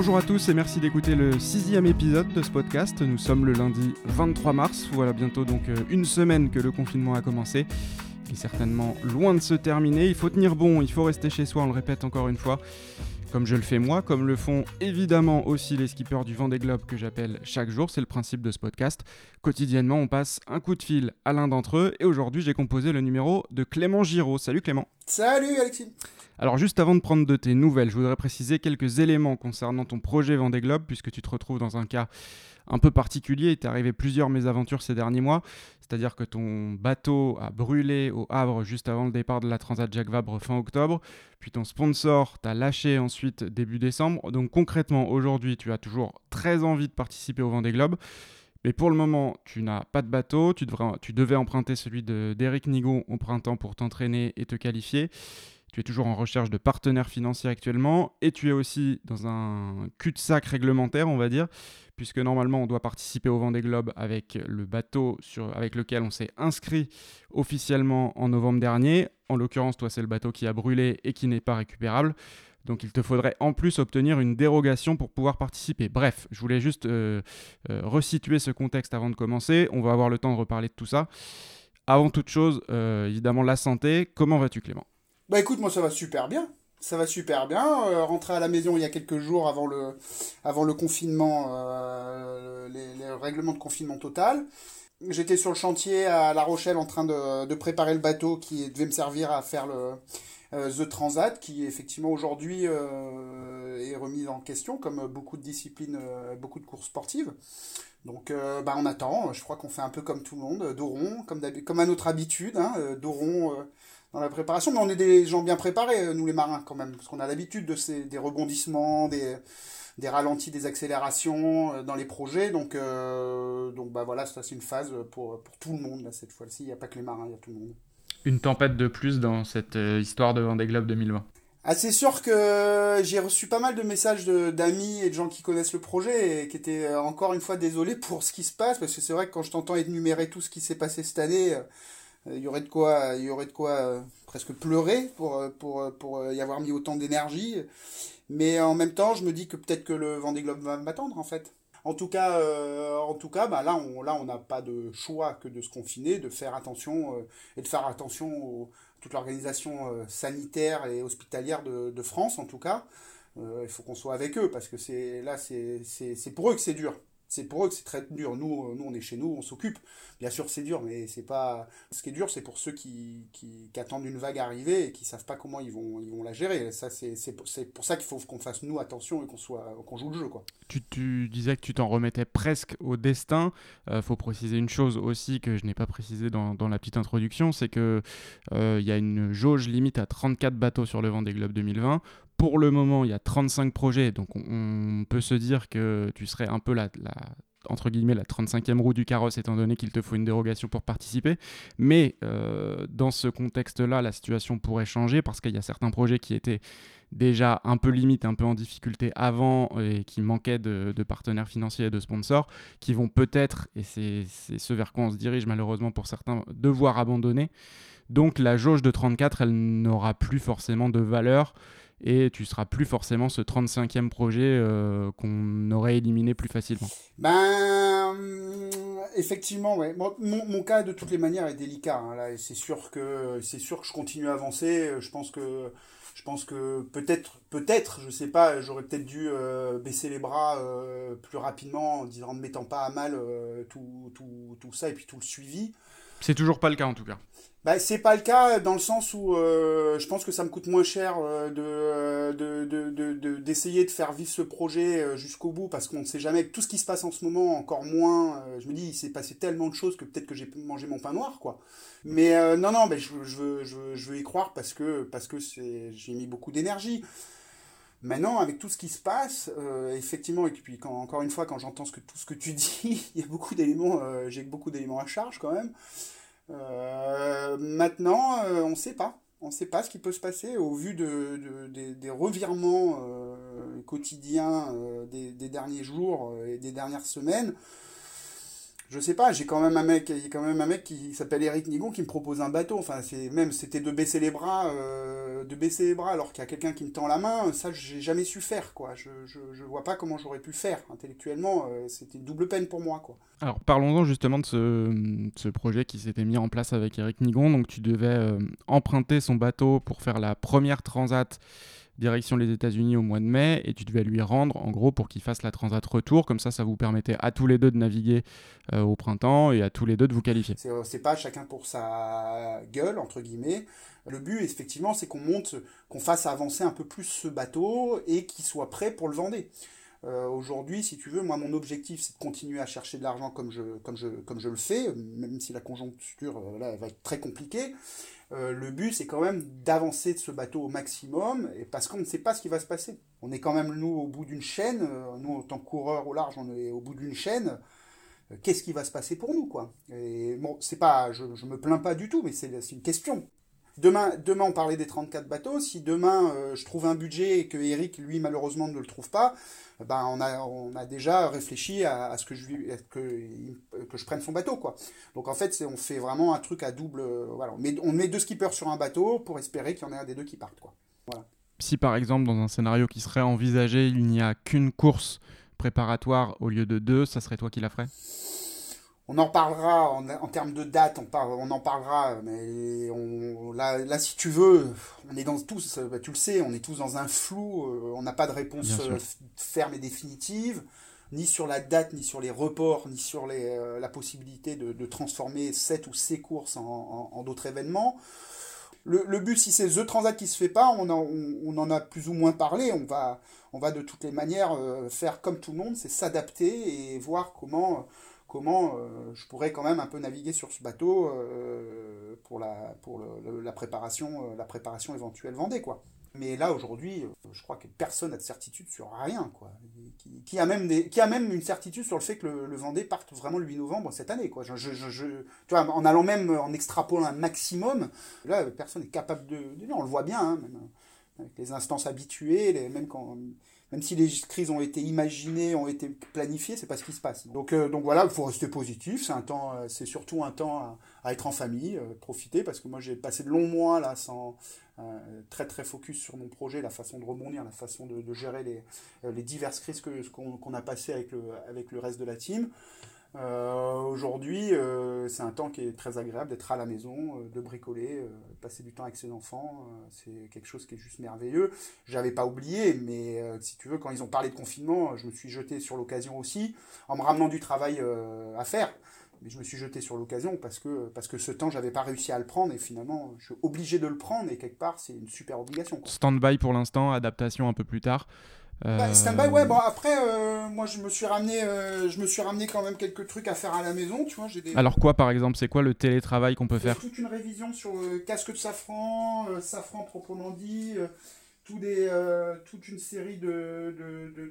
Bonjour à tous et merci d'écouter le sixième épisode de ce podcast. Nous sommes le lundi 23 mars. Voilà bientôt donc euh, une semaine que le confinement a commencé. Il est certainement loin de se terminer. Il faut tenir bon, il faut rester chez soi, on le répète encore une fois. Comme je le fais moi, comme le font évidemment aussi les skippers du Vendée Globe que j'appelle chaque jour, c'est le principe de ce podcast. Quotidiennement, on passe un coup de fil à l'un d'entre eux et aujourd'hui, j'ai composé le numéro de Clément Giraud. Salut Clément. Salut Alexis. Alors juste avant de prendre de tes nouvelles, je voudrais préciser quelques éléments concernant ton projet Vendée Globe puisque tu te retrouves dans un cas un peu particulier. Il t'est arrivé plusieurs mésaventures ces derniers mois. C'est-à-dire que ton bateau a brûlé au Havre juste avant le départ de la Transat Jacques Vabre fin octobre. Puis ton sponsor t'a lâché ensuite début décembre. Donc concrètement, aujourd'hui, tu as toujours très envie de participer au Vendée Globe. Mais pour le moment, tu n'as pas de bateau, tu, devrais, devais emprunter celui d'Eric Nigo au printemps pour t'entraîner et te qualifier. Tu es toujours en recherche de partenaires financiers actuellement et tu es aussi dans un cul-de-sac réglementaire, on va dire, puisque normalement on doit participer au Vendée Globe avec le bateau avec lequel on s'est inscrit officiellement en novembre dernier. En l'occurrence, toi, c'est le bateau qui a brûlé et qui n'est pas récupérable. Donc il te faudrait en plus obtenir une dérogation pour pouvoir participer. Bref, je voulais juste euh, euh, resituer ce contexte avant de commencer. On va avoir le temps de reparler de tout ça. Avant toute chose, euh, évidemment, la santé. Comment vas-tu Clément? Bah écoute, moi ça va super bien. Ça va super bien. Rentrer à la maison il y a quelques jours avant le, le confinement, les, règlements de confinement total. J'étais sur le chantier à La Rochelle en train de, de, préparer le bateau qui devait me servir à faire le euh, The Transat, qui effectivement aujourd'hui est remis en question, comme beaucoup de disciplines, beaucoup de courses sportives. Donc bah, on attend, je crois qu'on fait un peu comme tout le monde, Doron, comme, comme à notre habitude, hein, Doron dans la préparation, mais on est des gens bien préparés, euh, nous les marins quand même, parce qu'on a l'habitude de ces, des rebondissements, des, des ralentis, des accélérations euh, dans les projets. Donc, euh, donc bah voilà, ça c'est une phase pour, pour tout le monde là, cette fois-ci. Il n'y a pas que les marins, il y a tout le monde. Une tempête de plus dans cette histoire de Vendée Globe 2020. Ah, c'est sûr que j'ai reçu pas mal de messages d'amis et de gens qui connaissent le projet et qui étaient encore une fois désolés pour ce qui se passe, parce que c'est vrai que quand je t'entends énumérer tout ce qui s'est passé cette année, il y aurait de quoi, il y aurait de quoi euh, presque pleurer pour, euh, pour, euh, pour y avoir mis autant d'énergie. Mais en même temps, je me dis que peut-être que le Vendée Globe va m'attendre en fait. En tout cas, en tout cas bah là, on là, on n'a pas de choix que de se confiner, de faire attention et de faire attention à toute l'organisation sanitaire et hospitalière de, de, France, en tout cas. il faut qu'on soit avec eux parce que c'est là, c'est pour eux que c'est dur c'est pour eux que c'est très dur. Nous, euh, nous, on est chez nous, on s'occupe. Bien sûr, c'est dur, mais c'est pas. Ce qui est dur, c'est pour ceux qui, attendent une vague arriver et qui savent pas comment ils vont, ils vont la gérer. Ça, c'est, pour ça qu'il faut qu'on fasse nous attention et qu'on soit, qu'on joue le jeu, quoi. Tu, tu disais que tu t'en remettais presque au destin. Il euh, faut préciser une chose aussi que je n'ai pas précisé dans, dans, la petite introduction, c'est que euh, il y a une jauge limite à 34 bateaux sur le Vendée Globe 2020 pour le moment, il y a 35 projets, donc on, peut se dire que tu serais un peu la, entre guillemets la 35e roue du carrosse étant donné qu'il te faut une dérogation pour participer. Mais euh, dans ce contexte-là, la situation pourrait changer parce qu'il y a certains projets qui étaient déjà un peu limite, un peu en difficulté avant et qui manquaient de, de partenaires financiers et de sponsors, qui vont peut-être, et c'est ce vers quoi on se dirige malheureusement pour certains, devoir abandonner. Donc la jauge de 34, elle n'aura plus forcément de valeur et tu seras plus forcément ce 35e projet euh, qu'on aurait éliminé plus facilement. Ben, effectivement, ouais. Mon, cas, de toutes les manières, est délicat. Hein, là, c'est sûr que c'est sûr que je continue à avancer. Je pense que je pense que peut-être, peut-être, je sais pas, j'aurais peut-être dû euh, baisser les bras euh, plus rapidement en disant, ne mettant pas à mal tout, tout, tout, ça et puis tout le suivi. C'est toujours pas le cas en tout cas. Bah, c'est pas le cas dans le sens où euh, je pense que ça me coûte moins cher euh, de, de, de, de, d'essayer de, faire vivre ce projet euh, jusqu'au bout parce qu'on ne sait jamais. Tout ce qui se passe en ce moment encore moins je me dis il s'est passé tellement de choses que peut-être que j'ai mangé mon pain noir quoi. Mais non non mais je, je, veux, je, je veux y croire parce que parce que c'est j'ai mis beaucoup d'énergie Maintenant, avec tout ce qui se passe, effectivement, et puis quand, encore une fois, quand j'entends que, tout ce que tu dis, il y a beaucoup d'éléments, j'ai beaucoup d'éléments à charge quand même. Euh, maintenant, euh, on ne sait pas. On ne sait pas ce qui peut se passer au vu de, des, revirements euh, quotidiens des, derniers jours et des dernières semaines. Je sais pas, j'ai quand même un mec, il y a quand même un mec qui s'appelle Eric Nigon qui me propose un bateau. Enfin, c'est même c'était de baisser les bras, euh, de baisser les bras alors qu'il y a quelqu'un qui me tend la main. Ça, j'ai jamais su faire, quoi. Je, je, je vois pas comment j'aurais pu faire intellectuellement. Euh, c'était une double peine pour moi, quoi. Alors parlons-en justement de ce, ce projet qui s'était mis en place avec Eric Nigon. Donc tu devais euh, emprunter son bateau pour faire la première transat direction les États-Unis au mois de mai et tu devais lui rendre en gros pour qu'il fasse la transat retour. Comme ça, ça vous permettait à tous les deux de naviguer euh, au printemps et à tous les deux de vous qualifier. C'est pas chacun pour sa gueule, entre guillemets. Le but, effectivement, c'est qu'on monte, qu'on fasse avancer un peu plus ce bateau et qu'il soit prêt pour le Vendée. Euh, Aujourd'hui, si tu veux, moi, mon objectif, c'est de continuer à chercher de l'argent comme je, comme, je, comme je le fais, même si la conjoncture euh, là, va être très compliquée. Euh, le but, c'est quand même d'avancer de ce bateau au maximum, et parce qu'on ne sait pas ce qui va se passer. On est quand même, nous, au bout d'une chaîne, nous, en tant que coureurs au large, on est au bout d'une chaîne. Qu'est-ce qui va se passer pour nous, quoi? Et bon, c'est pas, je, je me plains pas du tout, mais c'est une question. Demain, demain, on parlait des 34 bateaux. Si demain, je trouve un budget et que Eric, lui, malheureusement, ne le trouve pas, ben, on, a, on a déjà réfléchi à, ce que je, que, que je prenne son bateau. Quoi. Donc en fait, on fait vraiment un truc à double. Voilà, on, met, on met deux skippers sur un bateau pour espérer qu'il y en ait un des deux qui partent. Quoi. Voilà. Si par exemple, dans un scénario qui serait envisagé, il n'y a qu'une course préparatoire au lieu de deux, ça serait toi qui la ferais? On en parlera en, termes de date, on, on en parlera, mais on, là, là, si tu veux, on est dans tous, bah, tu le sais, on est tous dans un flou, euh, on n'a pas de réponse euh, ferme et définitive, ni sur la date, ni sur les reports, ni sur les, euh, la possibilité de, transformer cette ou ces courses en, d'autres événements. Le, but, si c'est The Transat qui se fait pas, on en, on, en a plus ou moins parlé, on va, on va de toutes les manières faire comme tout le monde, c'est s'adapter et voir comment comment euh, je pourrais quand même un peu naviguer sur ce bateau euh, pour, la, préparation, euh, la préparation éventuelle Vendée. Quoi. Mais là, aujourd'hui, je crois que personne n'a de certitude sur rien. Quoi. Qui, a même une certitude sur le fait que le, Vendée parte vraiment le 8 novembre cette année. Quoi. En allant même en extrapolant un maximum, là, personne n'est capable de, On le voit bien, hein, même, avec les instances habituées, même quand même si les crises ont été imaginées, ont été planifiées, c'est pas ce qui se passe. Donc, euh, donc voilà, il faut rester positif. C'est un temps, euh, c'est surtout un temps à, être en famille, euh, profiter, parce que moi j'ai passé de longs mois là sans très très focus sur mon projet, la façon de rebondir, la façon de, gérer les, les diverses crises que qu'on a passées avec le avec le reste de la team. Euh, aujourd'hui, euh, c'est un temps qui est très agréable d'être à la maison, euh, de bricoler, passer du temps avec ses enfants. c'est quelque chose qui est juste merveilleux. J'avais pas oublié, mais si tu veux, quand ils ont parlé de confinement, je me suis jeté sur l'occasion aussi, en me ramenant du travail à faire. Mais je me suis jeté sur l'occasion parce que, parce que ce temps, j'avais pas réussi à le prendre et finalement, je suis obligé de le prendre et quelque part, c'est une super obligation. Stand-by pour l'instant, adaptation un peu plus tard. Bah, stand-by, ouais, bon après, euh, moi je me suis ramené euh, je me suis ramené quand même quelques trucs à faire à la maison, tu vois. Des... Alors quoi par exemple, c'est quoi le télétravail qu'on peut faire Toute une révision sur le casque de safran, euh, safran proprement dit, des, euh, toute une série de,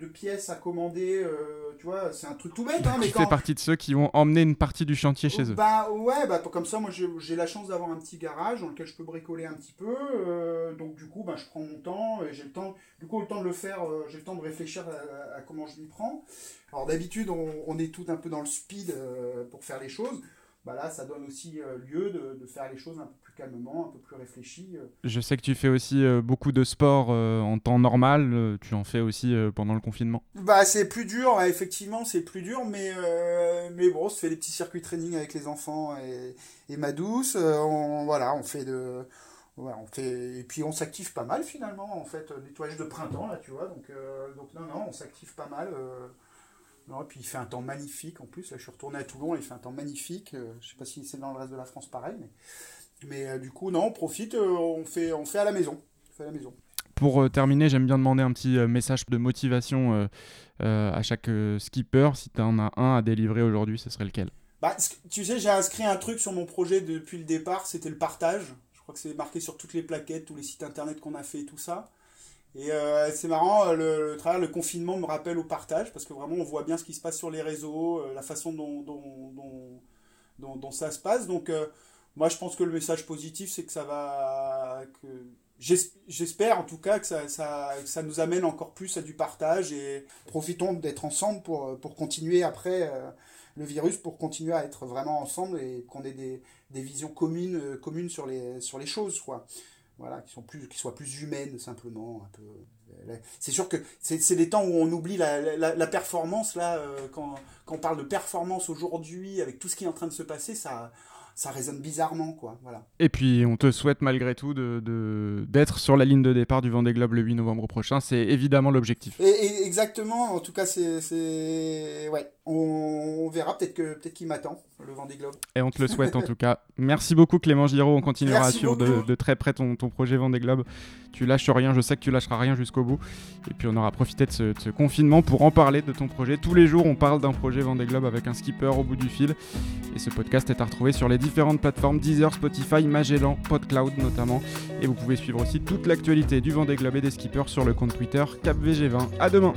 de, pièces à commander. Euh, tu vois, c'est un truc tout bête. Hein, mais tu fais partie de ceux qui vont emmener une partie du chantier chez eux. Bah ouais, bah, comme ça, moi j'ai la chance d'avoir un petit garage dans lequel je peux bricoler un petit peu. Euh, bah, je prends mon temps. et J'ai le temps, du coup, le temps de le faire, j'ai le temps de réfléchir à, comment je m'y prends. Alors d'habitude, on, on, est tout un peu dans le speed pour faire les choses. Bah là, ça donne aussi lieu de, de, faire les choses un peu calmement, un peu plus réfléchi. Euh. Je sais que tu fais aussi euh, beaucoup de sport euh, en temps normal. tu en fais aussi pendant le confinement? Bah c'est plus dur, effectivement, c'est plus dur, mais mais bon, on se fait des petits circuits training avec les enfants et, et ma douce. on, voilà, on fait de on fait et puis on s'active pas mal finalement en fait nettoyage de printemps là tu vois donc donc non non on s'active pas mal non, et puis il fait un temps magnifique en plus. Là, je suis retourné à Toulon, il fait un temps magnifique. je sais pas si c'est dans le reste de la France pareil, mais mais euh, du coup, non, on profite, euh, on, fait, on fait à la maison. fait à la maison. Pour euh, terminer, j'aime bien demander un petit message de motivation à chaque skipper. Si tu en as un à délivrer aujourd'hui, ce serait lequel? Bah, Tu sais, j'ai inscrit un truc sur mon projet depuis le départ, c'était le partage. Je crois que c'est marqué sur toutes les plaquettes, tous les sites internet qu'on a fait tout ça. Et c'est marrant, le, le, le confinement me rappelle au partage, parce que vraiment on voit bien ce qui se passe sur les réseaux, la façon dont, ça se passe. Donc moi, je pense que le message positif, c'est que ça va. Que... J'espère en tout cas que ça, ça, ça, nous amène encore plus à du partage et profitons d'être ensemble pour, pour continuer après. Euh, le virus pour continuer à être vraiment ensemble et qu'on ait des, des visions communes, euh, communes sur, les, sur les choses, quoi. Voilà, qui, sont plus, qui soient plus humaines, simplement. C'est sûr que c'est des temps où on oublie la, la, performance, là, euh, quand, quand on parle de performance aujourd'hui, avec tout ce qui est en train de se passer, ça ça résonne bizarrement, quoi. Voilà. Et puis, on te souhaite malgré tout d'être de, d'être sur la ligne de départ du Vendée Globe le 8 novembre prochain. C'est évidemment l'objectif. Et, exactement. En tout cas, c'est, ouais. On, verra peut-être que peut-être qu'il m'attend le Vendée Globe. Et on te le souhaite en tout cas. Merci beaucoup Clément Giraud. On continuera à suivre de, de, très près ton, ton projet Vendée Globe. Tu lâches rien. Je sais que tu lâcheras rien jusqu'au bout. Et puis, on aura profité de ce, de ce, confinement pour en parler de ton projet. Tous les jours, on parle d'un projet Vendée Globe avec un skipper au bout du fil. Et ce podcast est à retrouver sur les différentes plateformes Deezer, Spotify, Magellan, PodCloud notamment. Et vous pouvez suivre aussi toute l'actualité du Vendée Globe et des skippers sur le compte Twitter CapVG20. À demain